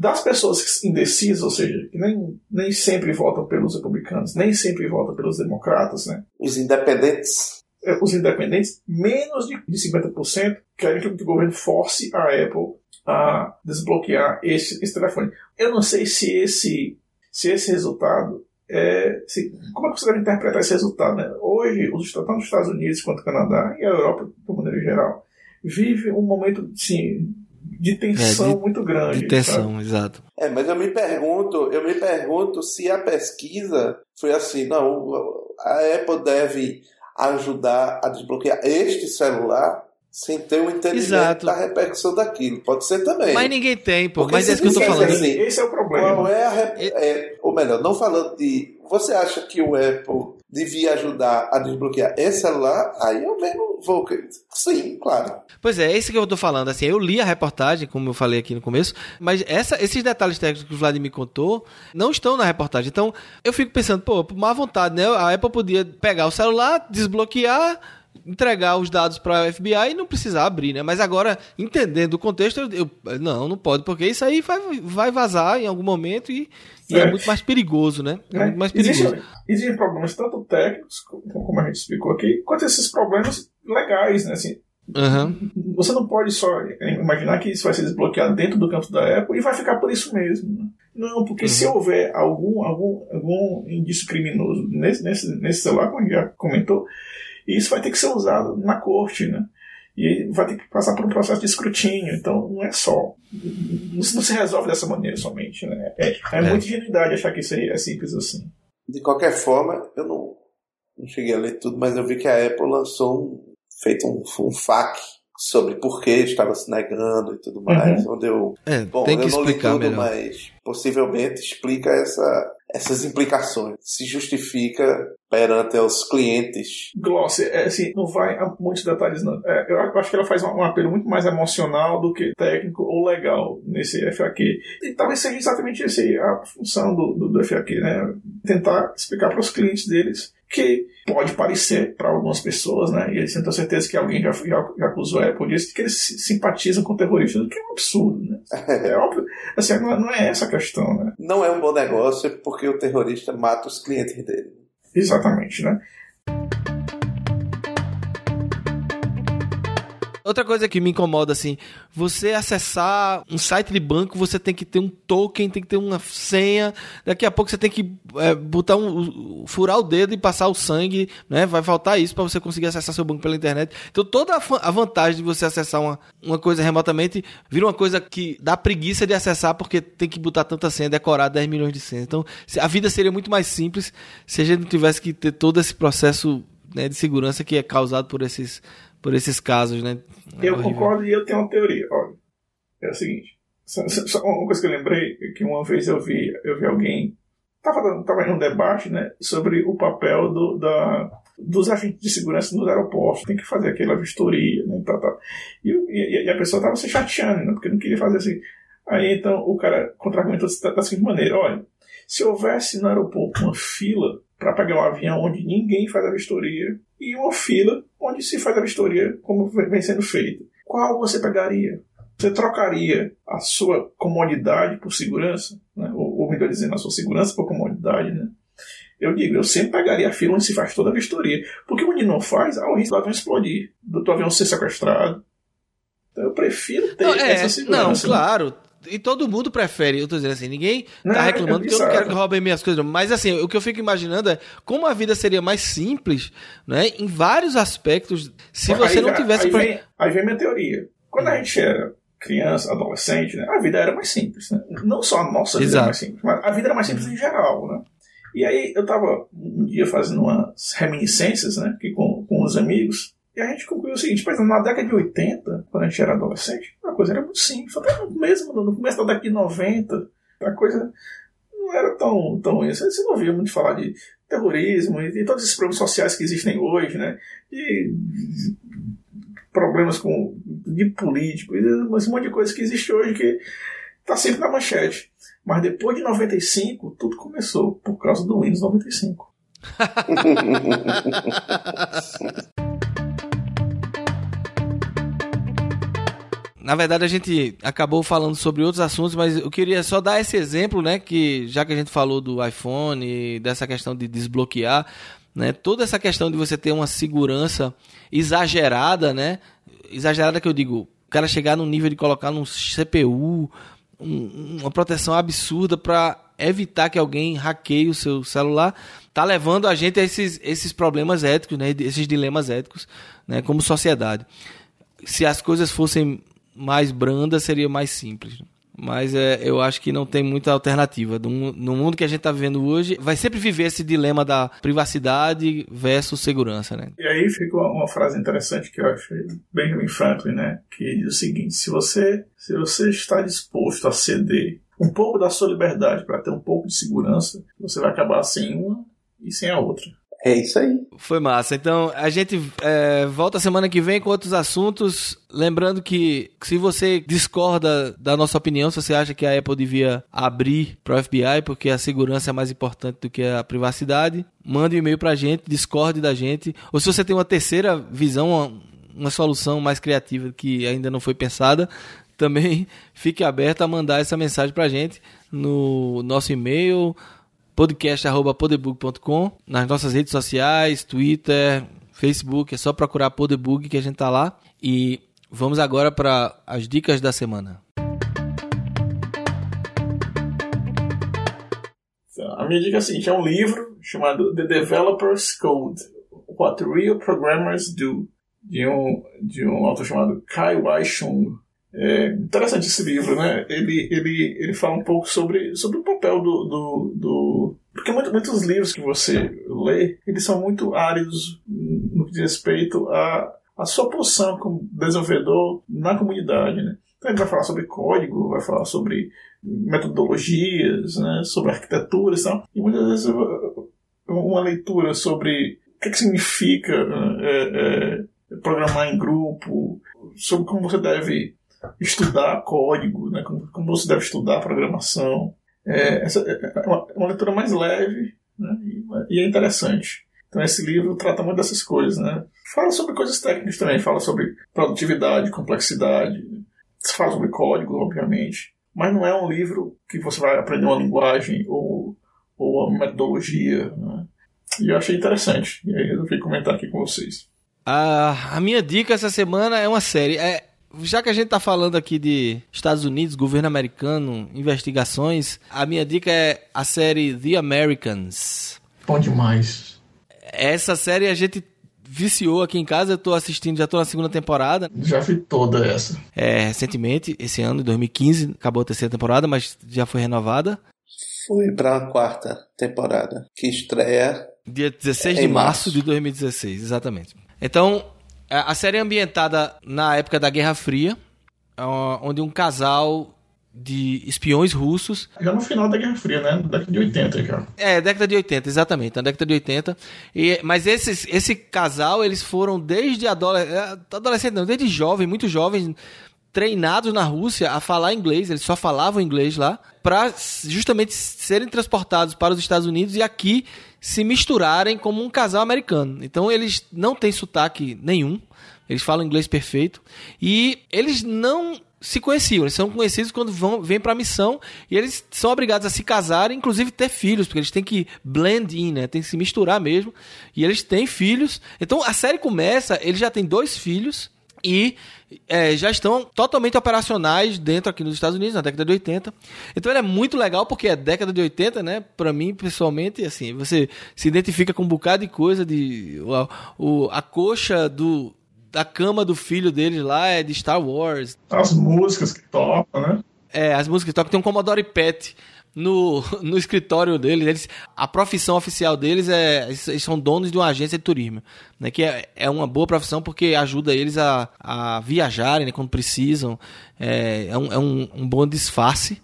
Das pessoas indecisas, ou seja, que nem, nem sempre votam pelos republicanos, nem sempre votam pelos democratas, né? Os independentes. É, os independentes, menos de, de 50% querem que o governo force a Apple a desbloquear esse, esse telefone. Eu não sei se esse, se esse resultado é, se, como é que você deve interpretar esse resultado? Né? Hoje, os, tanto os Estados Unidos quanto o Canadá e a Europa, de maneira geral, vive um momento sim, de tensão é, de, muito grande. De tensão, sabe? exato. É, mas eu me pergunto, eu me pergunto se a pesquisa foi assim, não, a Apple deve ajudar a desbloquear este celular sem ter um entendimento Exato. da repercussão daquilo. Pode ser também. Mas ninguém tem, pô. Porque mas é isso que eu tô falando. Assim, esse é o problema. Qual é a rep... é, ou melhor, não falando de. Você acha que o Apple devia ajudar a desbloquear esse celular? Aí eu mesmo vou. Sim, claro. Pois é, é isso que eu tô falando. Assim, eu li a reportagem, como eu falei aqui no começo, mas essa, esses detalhes técnicos que o Vladimir contou não estão na reportagem. Então, eu fico pensando, pô, por má vontade, né? A Apple podia pegar o celular, desbloquear entregar os dados para o FBI e não precisar abrir, né? Mas agora, entendendo o contexto, eu, eu, não, não pode, porque isso aí vai, vai vazar em algum momento e, e é. é. muito mais perigoso, né? É, é. muito mais perigoso. Existem, problemas tanto técnicos, como a gente explicou aqui, quanto esses problemas legais, né? Assim, Uhum. Você não pode só imaginar que isso vai ser desbloqueado dentro do campo da Apple e vai ficar por isso mesmo. Né? Não, porque uhum. se houver algum, algum, algum indício criminoso nesse, nesse, nesse celular, como a gente já comentou, isso vai ter que ser usado na corte, né? E vai ter que passar por um processo de escrutínio. Então, não é só. Não se resolve dessa maneira somente, né? É, é, é. muita ingenuidade achar que isso é simples assim. De qualquer forma, eu não, não cheguei a ler tudo, mas eu vi que a Apple lançou um. feito um, um FAQ sobre por que estava se negando e tudo mais. Uhum. Onde eu. É, bom, tem que eu não explicar li tudo, melhor. mas possivelmente explica essa, essas implicações. Se justifica perante os clientes. Gloss, é, assim, não vai a muitos detalhes, não. É, eu acho que ela faz um, apelo muito mais emocional do que técnico ou legal nesse FAQ. E talvez seja exatamente essa a função do, do, do FAQ, né? Tentar explicar para os clientes deles que pode parecer para algumas pessoas, né? E eles têm certeza que alguém já, já, já acusou a Apple disso, que eles simpatizam com terroristas, o que é um absurdo, né? É óbvio. Assim, não, não é essa a questão, né? Não é um bom negócio porque o terrorista mata os clientes dele. Exatamente, né? Outra coisa que me incomoda, assim, você acessar um site de banco, você tem que ter um token, tem que ter uma senha. Daqui a pouco você tem que é, botar um, furar o dedo e passar o sangue, né? Vai faltar isso para você conseguir acessar seu banco pela internet. Então toda a, vantagem de você acessar uma, uma coisa remotamente vira uma coisa que dá preguiça de acessar porque tem que botar tanta senha, decorar 10 milhões de senhas. Então a vida seria muito mais simples se a gente não tivesse que ter todo esse processo né, de segurança que é causado por esses por esses casos, né? É eu horrível. concordo e eu tenho uma teoria. Olha, é o seguinte. Só, só uma coisa que eu lembrei é que uma vez eu vi, eu vi alguém estava tava em um debate, né, sobre o papel do, da, dos agentes de segurança nos aeroportos. Tem que fazer aquela vistoria, né, tá, tá. E, e, e a pessoa estava se chateando, né, porque não queria fazer assim. Aí então o cara contra-argumentou da seguinte maneira: olha, se houvesse no aeroporto uma fila para pegar um avião onde ninguém faz a vistoria e uma fila onde se faz a vistoria como vem sendo feita. Qual você pegaria? Você trocaria a sua comodidade por segurança? Né? Ou, ou melhor dizendo, a sua segurança por comodidade, né? Eu digo, eu sempre pegaria a fila onde se faz toda a vistoria. Porque onde não faz, há o risco do avião explodir, do avião ser sequestrado. Então eu prefiro ter não, é, essa segurança. Não, claro e todo mundo prefere, eu tô dizendo assim, ninguém tá não, reclamando é que eu não quero que roubem minhas coisas. Mas assim, o que eu fico imaginando é como a vida seria mais simples, né? Em vários aspectos, se você não tivesse. Aí vem, aí vem minha teoria. Quando a gente era criança, adolescente, né, a vida era mais simples. Né? Não só a nossa vida Exato. era mais simples, mas a vida era mais simples em geral, né? E aí eu tava um dia fazendo umas reminiscências, né? Aqui com, com os amigos. E a gente concluiu o seguinte, mas na década de 80, quando a gente era adolescente, a coisa era muito simples. Até mesmo, no começo da década de 90, a coisa não era tão, tão isso. Você não ouvia muito falar de terrorismo e todos esses problemas sociais que existem hoje, né? De, problemas com, de políticos, um monte de coisa que existe hoje que está sempre na manchete. Mas depois de 95, tudo começou por causa do Windows 95. na verdade a gente acabou falando sobre outros assuntos, mas eu queria só dar esse exemplo, né, que já que a gente falou do iPhone dessa questão de desbloquear, né, toda essa questão de você ter uma segurança exagerada, né, exagerada que eu digo, o cara chegar no nível de colocar num CPU um, uma proteção absurda para evitar que alguém hackeie o seu celular, tá levando a gente a esses, esses problemas éticos, né, esses dilemas éticos, né, como sociedade. Se as coisas fossem mais branda seria mais simples. Mas é, eu acho que não tem muita alternativa. No, mundo que a gente está vivendo hoje, vai sempre viver esse dilema da privacidade versus segurança, né? E aí fica uma, uma frase interessante que eu acho Benjamin Franklin, né? Que diz o seguinte: se você, se você está disposto a ceder um pouco da sua liberdade para ter um pouco de segurança, você vai acabar sem uma e sem a outra. É isso aí. Foi massa. Então, a gente é, volta semana que vem com outros assuntos. Lembrando que se você discorda da nossa opinião, se você acha que a Apple devia abrir para o FBI porque a segurança é mais importante do que a privacidade, mande um e-mail para a gente, discorde da gente. Ou se você tem uma terceira visão, uma, uma solução mais criativa que ainda não foi pensada, também fique aberto a mandar essa mensagem para a gente no nosso e-mail podcast.podebug.com, nas nossas redes sociais, Twitter, Facebook, é só procurar Podebug que a gente tá lá. E vamos agora para as dicas da semana. A minha dica é a seguinte, é um livro chamado The Developer's Code, What Real Programmers Do, de um, de um autor chamado Kai Wai Chung. É interessante esse livro, né? Ele, ele, ele fala um pouco sobre, sobre o papel do, do, do... Porque muito, muitos livros que você lê, eles são muito áridos no que diz respeito à, à sua posição como desenvolvedor na comunidade, né? Então ele vai falar sobre código, vai falar sobre metodologias, né? sobre arquitetura e tal. E muitas vezes uma leitura sobre o que, que significa é, é, programar em grupo, sobre como você deve estudar código, né? como, como você deve estudar programação. É, essa é, é uma, é uma leitura mais leve né? e, e, é interessante. Então esse livro trata muito dessas coisas, né? Fala sobre coisas técnicas também, fala sobre produtividade, complexidade, fala sobre código, obviamente, mas não é um livro que você vai aprender uma linguagem ou, ou uma metodologia, né? E eu achei interessante, e aí resolvi comentar aqui com vocês. A, a minha dica essa semana é uma série. É, já que a gente está falando aqui de Estados Unidos, governo americano, investigações, a minha dica é a série The Americans. Bom demais. Essa série a gente viciou aqui em casa, eu tô assistindo, já tô na segunda temporada. Já vi toda essa. É, recentemente, esse ano, em 2015, acabou a terceira temporada, mas já foi renovada. Fui pra uma quarta temporada, que estreia... Dia 16 de março de 2016, exatamente. Então, a série é ambientada na época da Guerra Fria, onde um casal de espiões russos. Já no final da Guerra Fria, né? Década de 80 já. É, década de 80, exatamente, na década de 80. E, mas esses, esse casal, eles foram desde adolescente, é, adolescente não, desde jovem, muito jovens, treinados na Rússia a falar inglês, eles só falavam inglês lá, para justamente serem transportados para os Estados Unidos e aqui se misturarem como um casal americano. Então eles não têm sotaque nenhum, eles falam inglês perfeito e eles não se conheciam, eles são conhecidos quando vão, vêm para a missão e eles são obrigados a se casar, inclusive ter filhos, porque eles têm que blend in, né? Tem que se misturar mesmo. E eles têm filhos. Então a série começa, eles já têm dois filhos e é, já estão totalmente operacionais dentro aqui nos Estados Unidos, na década de 80. Então ele é muito legal porque é década de 80, né? Para mim, pessoalmente, assim, você se identifica com um bocado de coisa de o, o, a coxa do da cama do filho deles lá é de Star Wars. As músicas que tocam, né? É, as músicas que tocam. Tem um Commodore PET no, no escritório deles. Eles, a profissão oficial deles é. Eles são donos de uma agência de turismo. Né, que é, é uma boa profissão porque ajuda eles a, a viajarem né, quando precisam. É, é, um, é um, um bom disfarce.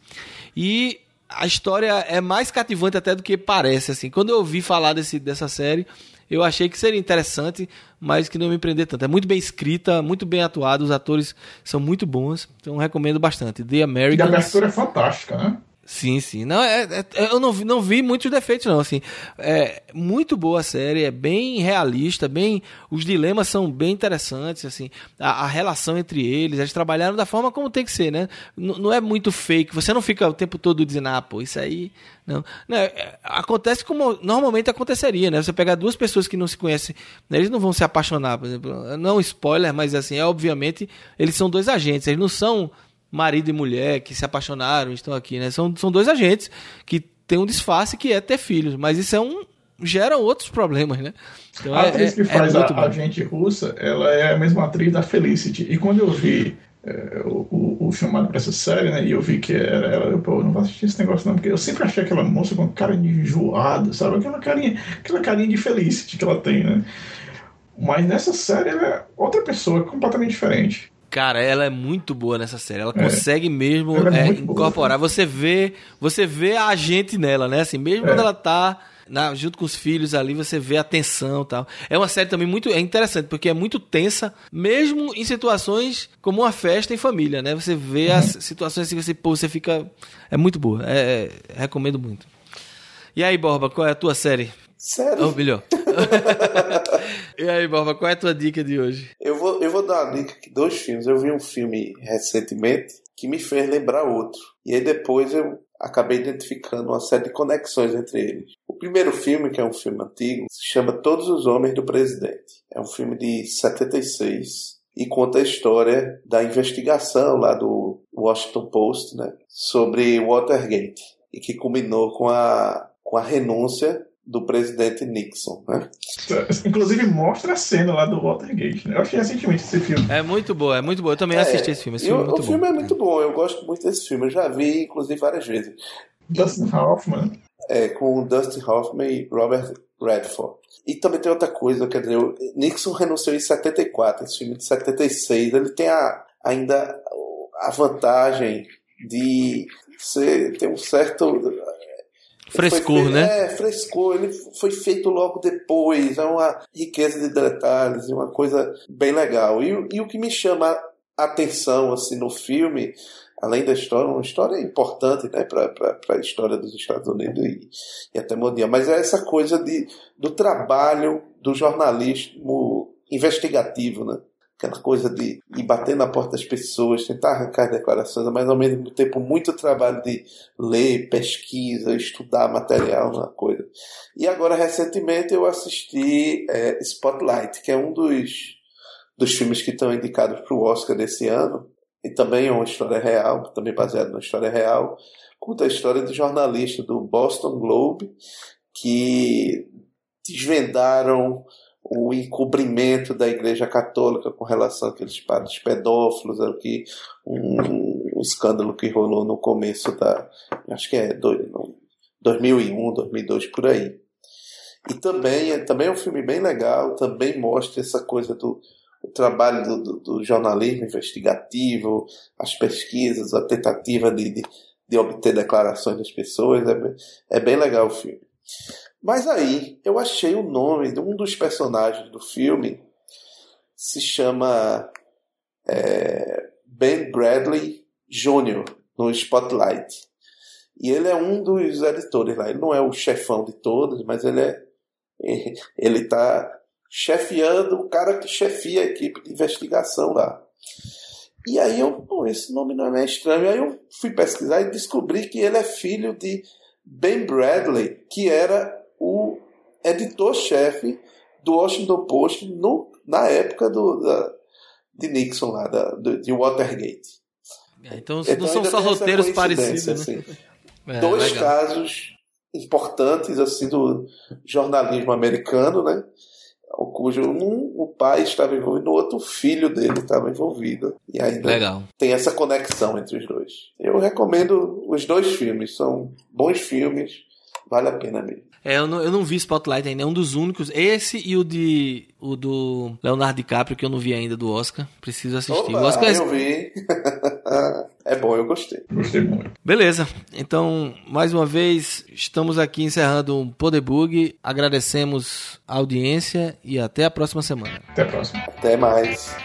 E a história é mais cativante até do que parece. assim Quando eu ouvi falar desse, dessa série, eu achei que seria interessante, mas que não me prender tanto. É muito bem escrita, muito bem atuada, os atores são muito bons, então recomendo bastante. The Americans. E a abertura é fantástica, né? Sim, sim. Não, é, é, eu não vi, não vi muitos defeitos, não. Assim, é muito boa a série, é bem realista, bem. Os dilemas são bem interessantes, assim. A, a relação entre eles, eles trabalharam da forma como tem que ser, né? N não é muito fake. Você não fica o tempo todo dizendo, ah, pô, isso aí. Não. não é, acontece como normalmente aconteceria, né? Você pegar duas pessoas que não se conhecem, né? eles não vão se apaixonar, por exemplo. Não spoiler, mas assim, é obviamente, eles são dois agentes, eles não são marido e mulher que se apaixonaram estão aqui, né? São, são dois agentes que têm um disfarce que é ter filhos, mas isso é um gera outros problemas, né? Então, a é, atriz que é, faz é a agente russa, ela é a mesma atriz da Felicity. E quando eu vi é, o, o, o, chamado para essa série, né? E eu vi que era ela, eu, pô, não vou assistir esse negócio não, porque eu sempre achei aquela moça com cara de enjoada, sabe? Aquela carinha, aquela carinha de Felicity que ela tem, né? Mas nessa série ela é outra pessoa, completamente diferente. Cara, ela é muito boa nessa série. Ela é. consegue mesmo é é, incorporar. Boa, você vê, você vê a gente nela, né? Assim, mesmo é. quando ela tá na, junto com os filhos ali, você vê a tensão tal. É uma série também muito é interessante, porque é muito tensa, mesmo em situações como uma festa em família, né? Você vê uhum. as situações assim, você, pô, você fica. É muito boa. É, é, recomendo muito. E aí, Borba, qual é a tua série? Sério? Oh, melhor. e aí, Borba, qual é a tua dica de hoje? Eu vou, uma dica de dois filmes. Eu vi um filme recentemente que me fez lembrar outro. E aí depois eu acabei identificando uma série de conexões entre eles. O primeiro filme, que é um filme antigo, se chama Todos os Homens do Presidente. É um filme de 76 e conta a história da investigação lá do Washington Post, né, sobre Watergate e que culminou com a com a renúncia do presidente Nixon, né? Inclusive mostra a cena lá do Watergate, né? Eu achei recentemente esse filme. É muito bom, é muito bom. Eu também é, assisti esse filme. Esse filme é o, o filme é muito bom, eu gosto muito desse filme. Eu já vi, inclusive, várias vezes. Dustin Hoffman. É, com Dustin Hoffman e Robert Redford. E também tem outra coisa, quer dizer, Nixon renunciou em 74, esse filme de 76. Ele tem a, ainda a vantagem de ser, ter um certo Frescor, né? É, frescor. Ele foi feito logo depois. É uma riqueza de detalhes, uma coisa bem legal. E, e o que me chama a atenção assim no filme, além da história, uma história importante né, para a história dos Estados Unidos e, e, até mundial. Mas é essa coisa de, do trabalho do jornalismo investigativo, né? Aquela coisa de ir bater na porta das pessoas, tentar arrancar declarações, mas ao mesmo tempo muito trabalho de ler, pesquisa, estudar material na coisa. E agora, recentemente, eu assisti é, Spotlight, que é um dos, dos filmes que estão indicados para o Oscar desse ano, e também é uma história real, também baseado numa história real, conta a história do jornalista do Boston Globe, que desvendaram o encobrimento da Igreja Católica com relação àqueles padres pedófilos aqui, um, um, escândalo que rolou no começo da, acho que é 2001, 2002 por aí. E também é também é um filme bem legal, também mostra essa coisa do trabalho do, do, do jornalismo investigativo, as pesquisas, a tentativa de, de, de obter declarações das pessoas, é é bem legal o filme. Mas aí eu achei o nome de um dos personagens do filme, se chama é, Ben Bradley Jr. no Spotlight. E ele é um dos editores lá. Ele não é o chefão de todos, mas ele é. Ele está chefiando o cara que chefia a equipe de investigação lá. E aí eu, pô, esse nome não é estranho. Aí eu fui pesquisar e descobri que ele é filho de Ben Bradley, que era o editor-chefe do Washington Post no, na época do, da, de Nixon, lá, da, do, de Watergate. É, então, então, não são só roteiros parecidos. Né? Assim. É, Dois legal. casos importantes assim do jornalismo americano, né? Cujo um, o pai estava envolvido, no outro o filho dele estava envolvido. E ainda Legal. tem essa conexão entre os dois. Eu recomendo os dois filmes, são bons filmes, vale a pena mesmo. É, eu, não, eu não vi Spotlight ainda, é um dos únicos. Esse e o de o do Leonardo DiCaprio, que eu não vi ainda do Oscar. Preciso assistir. Opa, o Oscar é eu vi. é bom, eu gostei. Gostei muito. Beleza. Então, mais uma vez, estamos aqui encerrando o um Podebug. Agradecemos a audiência e até a próxima semana. Até a próxima. Até mais.